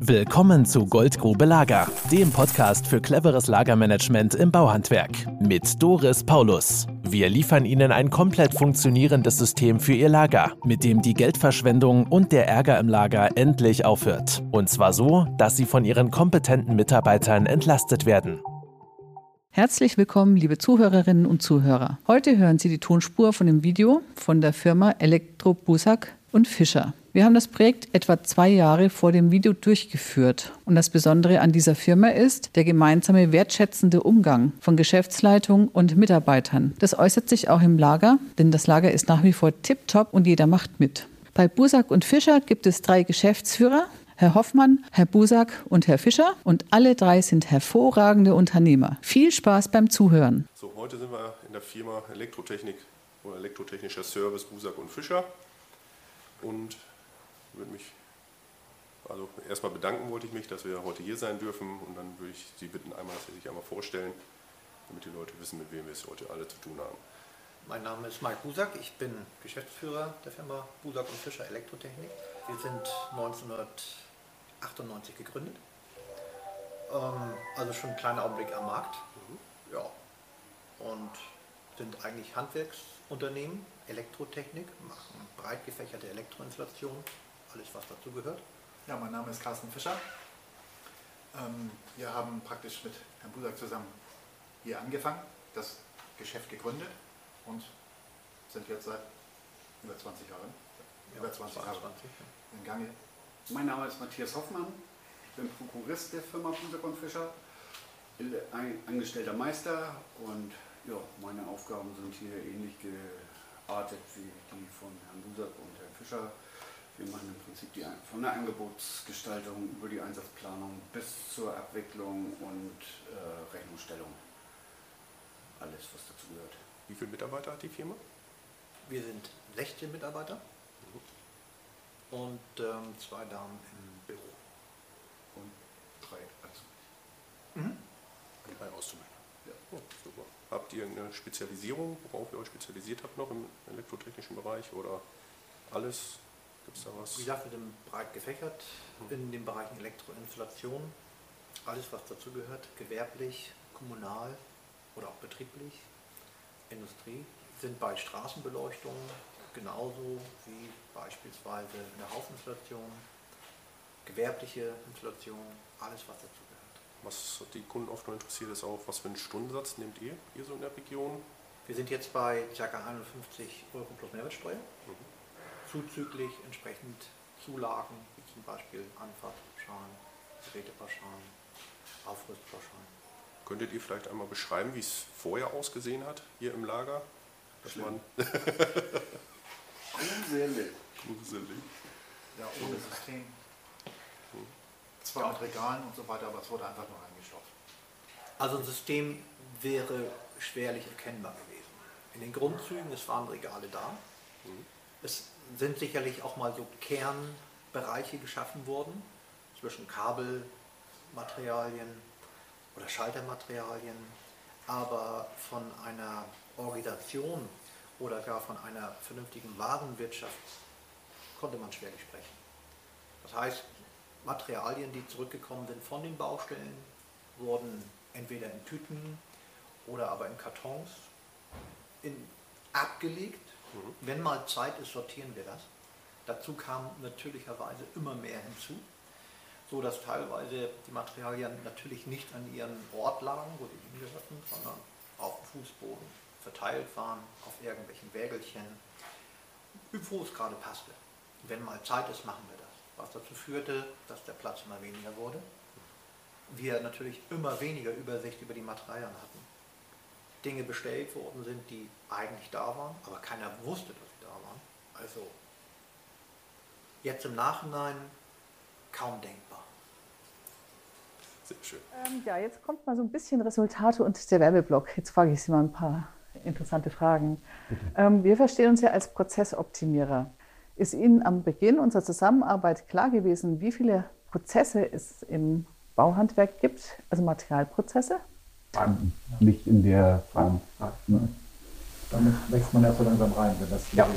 Willkommen zu Goldgrube Lager, dem Podcast für cleveres Lagermanagement im Bauhandwerk mit Doris Paulus. Wir liefern Ihnen ein komplett funktionierendes System für Ihr Lager, mit dem die Geldverschwendung und der Ärger im Lager endlich aufhört. Und zwar so, dass Sie von Ihren kompetenten Mitarbeitern entlastet werden. Herzlich willkommen, liebe Zuhörerinnen und Zuhörer. Heute hören Sie die Tonspur von dem Video von der Firma Elektro Busak und Fischer. Wir haben das Projekt etwa zwei Jahre vor dem Video durchgeführt. Und das Besondere an dieser Firma ist der gemeinsame wertschätzende Umgang von Geschäftsleitung und Mitarbeitern. Das äußert sich auch im Lager, denn das Lager ist nach wie vor tiptop und jeder macht mit. Bei Busak und Fischer gibt es drei Geschäftsführer, Herr Hoffmann, Herr Busak und Herr Fischer. Und alle drei sind hervorragende Unternehmer. Viel Spaß beim Zuhören. So, heute sind wir in der Firma Elektrotechnik oder Elektrotechnischer Service Busak und Fischer. Und würde mich, also erstmal bedanken wollte ich mich, dass wir heute hier sein dürfen und dann würde ich Sie bitten, einmal, dass Sie sich einmal vorstellen, damit die Leute wissen, mit wem wir es heute alle zu tun haben. Mein Name ist Mike Busak, ich bin Geschäftsführer der Firma Busak und Fischer Elektrotechnik. Wir sind 1998 gegründet, ähm, also schon ein kleiner Augenblick am Markt. Mhm. Ja. Und sind eigentlich Handwerksunternehmen, Elektrotechnik, machen breit gefächerte Elektroinstallation, alles was dazu gehört. Ja, mein Name ist Carsten Fischer. Ähm, wir haben praktisch mit Herrn Busak zusammen hier angefangen, das Geschäft gegründet und sind jetzt seit über 20 Jahren, ja, über 20 Jahre in Gange. Mein Name ist Matthias Hoffmann, ich bin Prokurist der Firma Busak und Fischer, angestellter Meister und ja, meine Aufgaben sind hier ähnlich geartet wie die von Herrn Busak und Herrn Fischer. Wir machen im Prinzip die, von der Angebotsgestaltung über die Einsatzplanung bis zur Abwicklung und äh, Rechnungsstellung. Alles, was dazu gehört. Wie viele Mitarbeiter hat die Firma? Wir sind 16 Mitarbeiter mhm. und ähm, zwei Damen im Büro. Und drei Azubis. Mhm. Und drei Auszubildende. Ja. Oh, super. Habt ihr eine Spezialisierung, worauf ihr euch spezialisiert habt noch im elektrotechnischen Bereich oder alles Gibt es da was? Wie gesagt, wir sind breit gefächert hm. in den Bereichen Elektroinstallation, alles was dazugehört, gewerblich, kommunal oder auch betrieblich, Industrie, sind bei Straßenbeleuchtung genauso wie beispielsweise in der Hausinstallation, gewerbliche Installation, alles was dazugehört. Was die Kunden oft noch interessiert, ist auch, was für einen Stundensatz nehmt ihr hier so in der Region? Wir sind jetzt bei ca. 51 Euro plus Mehrwertsteuer. Mhm zuzüglich entsprechend Zulagen, wie zum Beispiel Anfahrtpauschalen, Gerätepauschalen, Aufrüstpauschalen. Könntet ihr vielleicht einmal beschreiben, wie es vorher ausgesehen hat hier im Lager? Dass man Gruselig. Gruselig. Ja, ohne System. Zwar mit Regalen und so weiter, aber es wurde einfach nur eingestopft. Also ein System wäre schwerlich erkennbar gewesen. In den Grundzügen, es waren Regale da. Mhm. Es sind sicherlich auch mal so Kernbereiche geschaffen worden zwischen Kabelmaterialien oder Schaltermaterialien, aber von einer Organisation oder gar von einer vernünftigen Warenwirtschaft konnte man schwerlich sprechen. Das heißt, Materialien, die zurückgekommen sind von den Baustellen, wurden entweder in Tüten oder aber in Kartons in, abgelegt Mhm. Wenn mal Zeit ist, sortieren wir das. Dazu kam natürlicherweise immer mehr hinzu, so dass teilweise die Materialien natürlich nicht an ihren Ort lagen, wo sie hingehörten, sondern auf dem Fußboden verteilt waren, auf irgendwelchen Wägelchen, wo es gerade passte. Wenn mal Zeit ist, machen wir das. Was dazu führte, dass der Platz immer weniger wurde. Wir natürlich immer weniger Übersicht über die Materialien hatten. Dinge bestellt worden sind, die eigentlich da waren, aber keiner wusste, dass sie da waren. Also jetzt im Nachhinein kaum denkbar. Sehr schön. Ähm, ja, jetzt kommt mal so ein bisschen Resultate und der Werbeblock. Jetzt frage ich Sie mal ein paar interessante Fragen. Ähm, wir verstehen uns ja als Prozessoptimierer. Ist Ihnen am Beginn unserer Zusammenarbeit klar gewesen, wie viele Prozesse es im Bauhandwerk gibt, also Materialprozesse? Nicht in der Form. Ne? Damit wächst man erst so langsam rein, wenn das ja. am,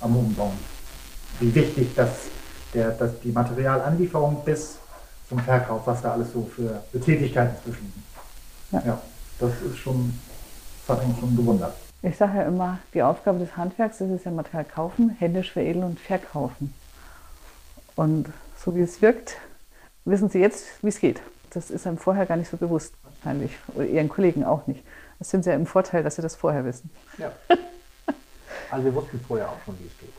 am Umbauen. Wie wichtig, dass, der, dass die Materialanlieferung bis zum Verkauf, was da alles so für, für Tätigkeiten zwischen. Ja. ja, das ist schon, das hat mich schon gewundert. Ich sage ja immer, die Aufgabe des Handwerks ist es ja Material kaufen, händisch veredeln und verkaufen. Und so wie es wirkt, wissen Sie jetzt, wie es geht. Das ist einem vorher gar nicht so bewusst, wahrscheinlich. Oder Ihren Kollegen auch nicht. Das sind Sie ja im Vorteil, dass Sie das vorher wissen. Ja. Also wir wussten vorher auch schon, wie es geht.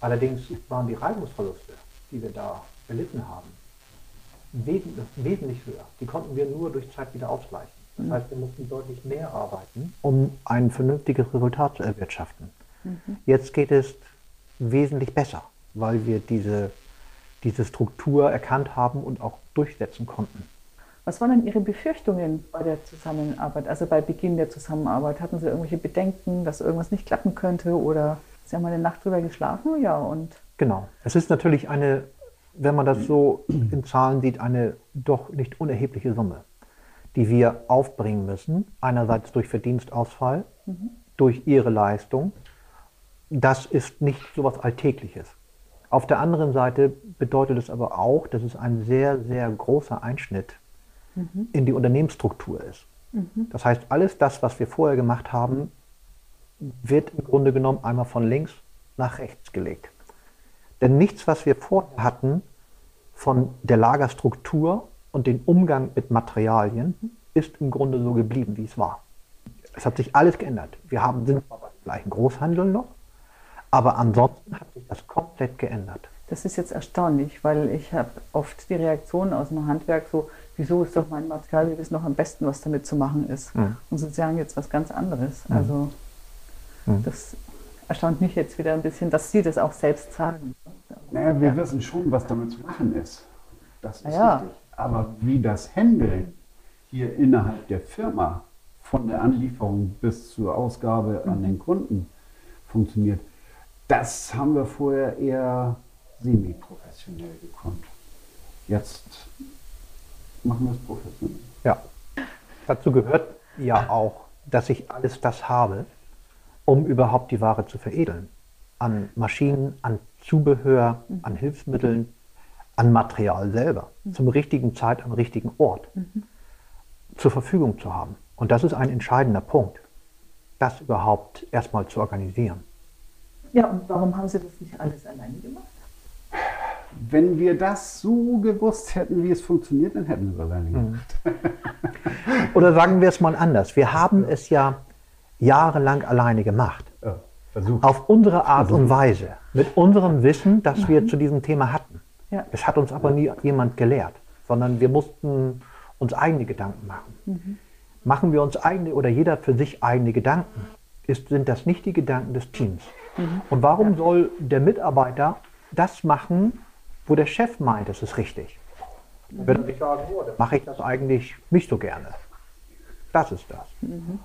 Allerdings waren die Reibungsverluste, die wir da erlitten haben, wesentlich höher. Die konnten wir nur durch Zeit wieder ausgleichen. Das mhm. heißt, wir mussten deutlich mehr arbeiten, um ein vernünftiges Resultat zu erwirtschaften. Mhm. Jetzt geht es wesentlich besser, weil wir diese, diese Struktur erkannt haben und auch durchsetzen konnten. Was waren denn Ihre Befürchtungen bei der Zusammenarbeit, also bei Beginn der Zusammenarbeit? Hatten Sie irgendwelche Bedenken, dass irgendwas nicht klappen könnte oder Sie haben eine Nacht drüber geschlafen? Ja, und. Genau. Es ist natürlich eine, wenn man das so in Zahlen sieht, eine doch nicht unerhebliche Summe, die wir aufbringen müssen. Einerseits durch Verdienstausfall, mhm. durch Ihre Leistung. Das ist nicht so etwas Alltägliches. Auf der anderen Seite bedeutet es aber auch, dass es ein sehr, sehr großer Einschnitt mhm. in die Unternehmensstruktur ist. Mhm. Das heißt, alles das, was wir vorher gemacht haben, wird im Grunde genommen einmal von links nach rechts gelegt. Denn nichts, was wir vorher hatten von der Lagerstruktur und dem Umgang mit Materialien, ist im Grunde so geblieben, wie es war. Es hat sich alles geändert. Wir haben, sind beim gleichen Großhandel noch, aber ansonsten hat sich das komplett geändert. Das ist jetzt erstaunlich, weil ich habe oft die Reaktion aus dem Handwerk so, wieso ist doch mein Material, wir wissen noch am besten, was damit zu machen ist. Mhm. Und Sie sagen jetzt was ganz anderes. Mhm. Also mhm. das erstaunt mich jetzt wieder ein bisschen, dass Sie das auch selbst sagen. Naja, wir ja. wissen schon, was damit zu machen ist. Das ist ja. richtig. Aber wie das Handeln hier innerhalb der Firma von der Anlieferung bis zur Ausgabe an mhm. den Kunden funktioniert, das haben wir vorher eher semi-professionell gekonnt. Jetzt machen wir es professionell. Ja. Dazu gehört ja auch, dass ich alles das habe, um überhaupt die Ware zu veredeln. An Maschinen, an Zubehör, mhm. an Hilfsmitteln, an Material selber. Mhm. Zum richtigen Zeit am richtigen Ort mhm. zur Verfügung zu haben. Und das ist ein entscheidender Punkt, das überhaupt erstmal zu organisieren. Ja, und warum haben Sie das nicht alles alleine gemacht? Wenn wir das so gewusst hätten, wie es funktioniert, dann hätten wir es alleine gemacht. Oder sagen wir es mal anders. Wir haben es ja jahrelang alleine gemacht. Ja, Auf unsere Art versucht. und Weise. Mit unserem Wissen, das wir zu diesem Thema hatten. Ja. Es hat uns aber nie jemand gelehrt, sondern wir mussten uns eigene Gedanken machen. Mhm. Machen wir uns eigene oder jeder für sich eigene Gedanken, ist, sind das nicht die Gedanken des Teams. Mhm. Und warum ja. soll der Mitarbeiter das machen, wo der Chef meint, es ist richtig? Mhm. Wenn er nicht sagen würde, mache ich das eigentlich nicht so gerne. Das ist das. Mhm.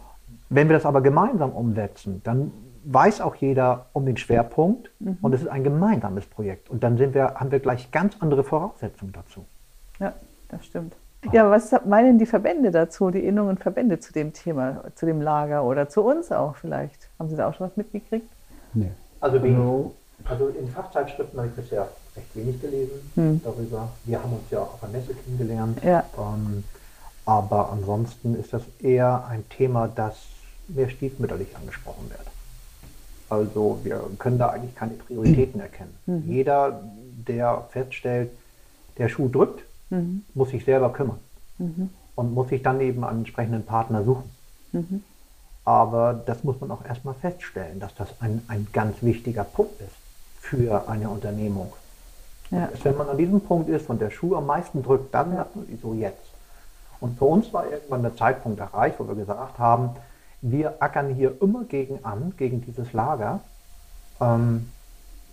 Wenn wir das aber gemeinsam umsetzen, dann weiß auch jeder um den Schwerpunkt mhm. und es ist ein gemeinsames Projekt. Und dann sind wir, haben wir gleich ganz andere Voraussetzungen dazu. Ja, das stimmt. Ja, was meinen die Verbände dazu, die Innungen Verbände zu dem Thema, zu dem Lager oder zu uns auch vielleicht? Haben Sie da auch schon was mitgekriegt? Nee. Also, also, also in Fachzeitschriften habe ich bisher recht wenig gelesen hm. darüber. Wir haben uns ja auch auf der Messe kennengelernt. Ja. Ähm, aber ansonsten ist das eher ein Thema, das mehr stiefmütterlich angesprochen wird. Also wir können da eigentlich keine Prioritäten erkennen. Mhm. Jeder, der feststellt, der Schuh drückt, mhm. muss sich selber kümmern mhm. und muss sich dann eben einen entsprechenden Partner suchen. Mhm. Aber das muss man auch erstmal feststellen, dass das ein, ein ganz wichtiger Punkt ist für eine Unternehmung. Ja. Wenn man an diesem Punkt ist und der Schuh am meisten drückt, dann ja. sagt man so jetzt. Und für uns war irgendwann der Zeitpunkt erreicht, wo wir gesagt haben, wir ackern hier immer gegen an, gegen dieses Lager, ähm,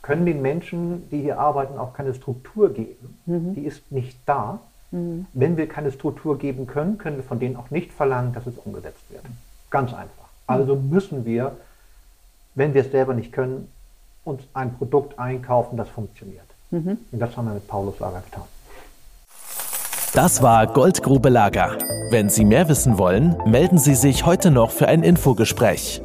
können den Menschen, die hier arbeiten, auch keine Struktur geben. Mhm. Die ist nicht da. Mhm. Wenn wir keine Struktur geben können, können wir von denen auch nicht verlangen, dass es umgesetzt wird. Ganz einfach. Also müssen wir, wenn wir es selber nicht können, uns ein Produkt einkaufen, das funktioniert. Mhm. Und das haben wir mit Paulus Lager getan. Das war Goldgrube Lager. Wenn Sie mehr wissen wollen, melden Sie sich heute noch für ein Infogespräch.